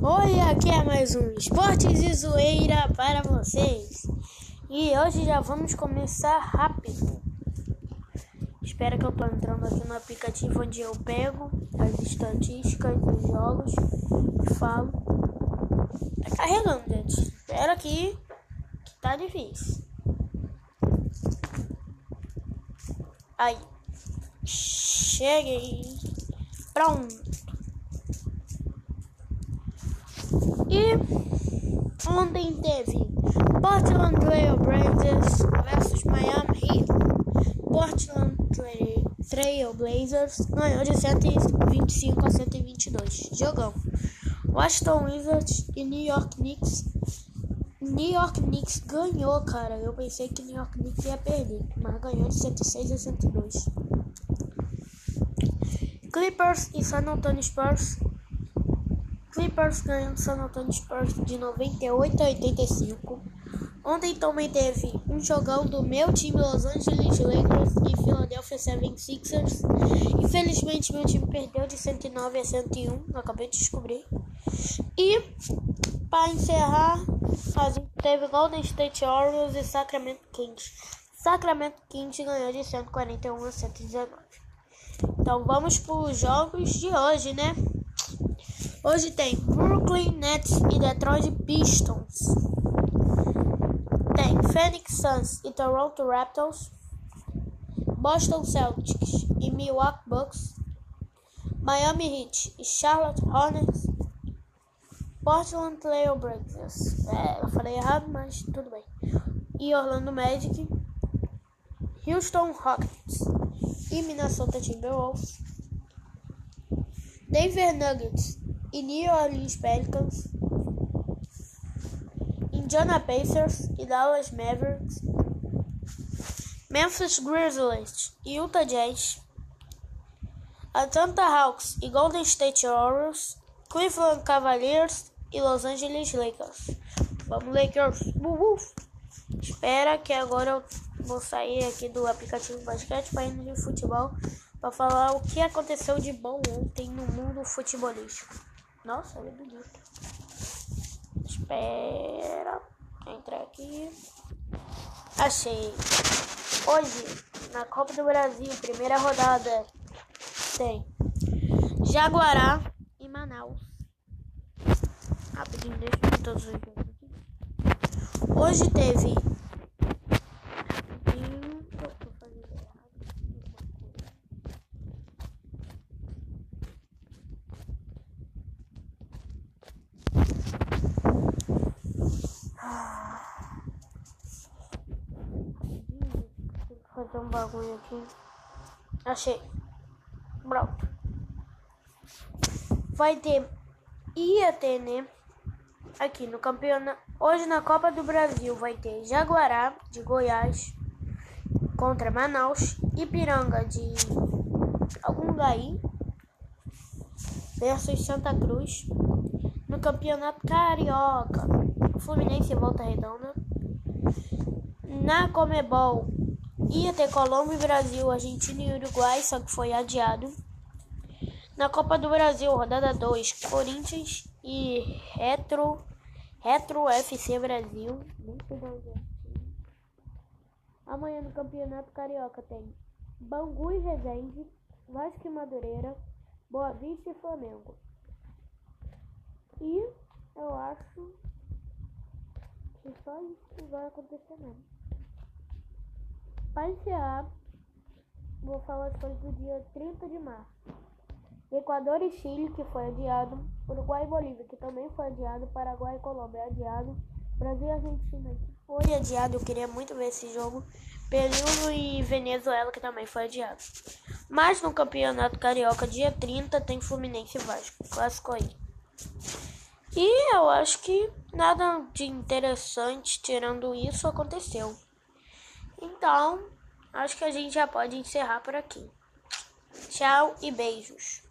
Oi, aqui é mais um Esportes e Zoeira para vocês. E hoje já vamos começar rápido. Espera que eu tô entrando aqui no aplicativo onde eu pego as estatísticas dos jogos e falo. Tá carregando, gente. Espera aqui que tá difícil. Aí. Cheguei. Pronto. E ontem teve Portland Trail Blazers versus Miami Heat. Portland Trail Blazers ganhou de 125 a 122. Jogão. Washington Wizards e New York Knicks. New York Knicks ganhou, cara. Eu pensei que New York Knicks ia perder, mas ganhou de 106 a 102. Clippers e San Antonio Spurs Clippers ganhando San Antonio Spurs de 98 a 85. Ontem também teve um jogão do meu time Los Angeles Lakers e Philadelphia 76ers. Infelizmente meu time perdeu de 109 a 101, acabei de descobrir. E para encerrar, a gente teve Golden State Warriors e Sacramento Kings. Sacramento Kings ganhou de 141 a 119. Então vamos para os jogos de hoje, né? Hoje tem Brooklyn Nets e Detroit Pistons. Tem Phoenix Suns e Toronto Raptors. Boston Celtics e Milwaukee Bucks. Miami Heat e Charlotte Hornets. Portland Trail Blazers. É, eu falei errado, mas tudo bem. E Orlando Magic. Houston Rockets e Minnesota Timberwolves. Denver Nuggets e New Orleans Pelicans, Indiana Pacers e Dallas Mavericks, Memphis Grizzlies e Utah Jazz, Atlanta Hawks e Golden State Warriors, Cleveland Cavaliers e Los Angeles Lakers. Vamos Lakers! Uh, uh. Espera que agora eu vou sair aqui do aplicativo basquete para ir no futebol para falar o que aconteceu de bom ontem no mundo futebolístico. Nossa, ele é bonito. Espera. Entrar aqui. Achei. Hoje, na Copa do Brasil, primeira rodada, tem Jaguará e Manaus. Rapidinho, deixa eu todos os jogos aqui. Hoje teve fazer um bagulho aqui. Achei. Pronto. Vai ter. Ia ter, né? Aqui no campeonato. Hoje na Copa do Brasil vai ter Jaguará de Goiás contra Manaus. Ipiranga de algum lugar aí versus Santa Cruz. No Campeonato Carioca, Fluminense e Volta Redonda. Na Comebol, Ia ter Colômbia Brasil, Argentina e Uruguai, só que foi adiado. Na Copa do Brasil, rodada 2, Corinthians e Retro, Retro FC Brasil. Amanhã no Campeonato Carioca tem Bangu e Resende, Vasco e Madureira, Boa Vista e Flamengo. E eu acho que só isso vai acontecer mesmo. Encerrar, vou falar as coisas do dia 30 de março. Equador e Chile, que foi adiado. Uruguai e Bolívia, que também foi adiado. Paraguai e Colômbia, adiado. Brasil e Argentina, que foi adiado. Eu queria muito ver esse jogo. Peru e Venezuela, que também foi adiado. Mas no Campeonato Carioca, dia 30, tem Fluminense e Vasco. Clássico aí. E eu acho que nada de interessante, tirando isso, aconteceu. Então, acho que a gente já pode encerrar por aqui. Tchau e beijos.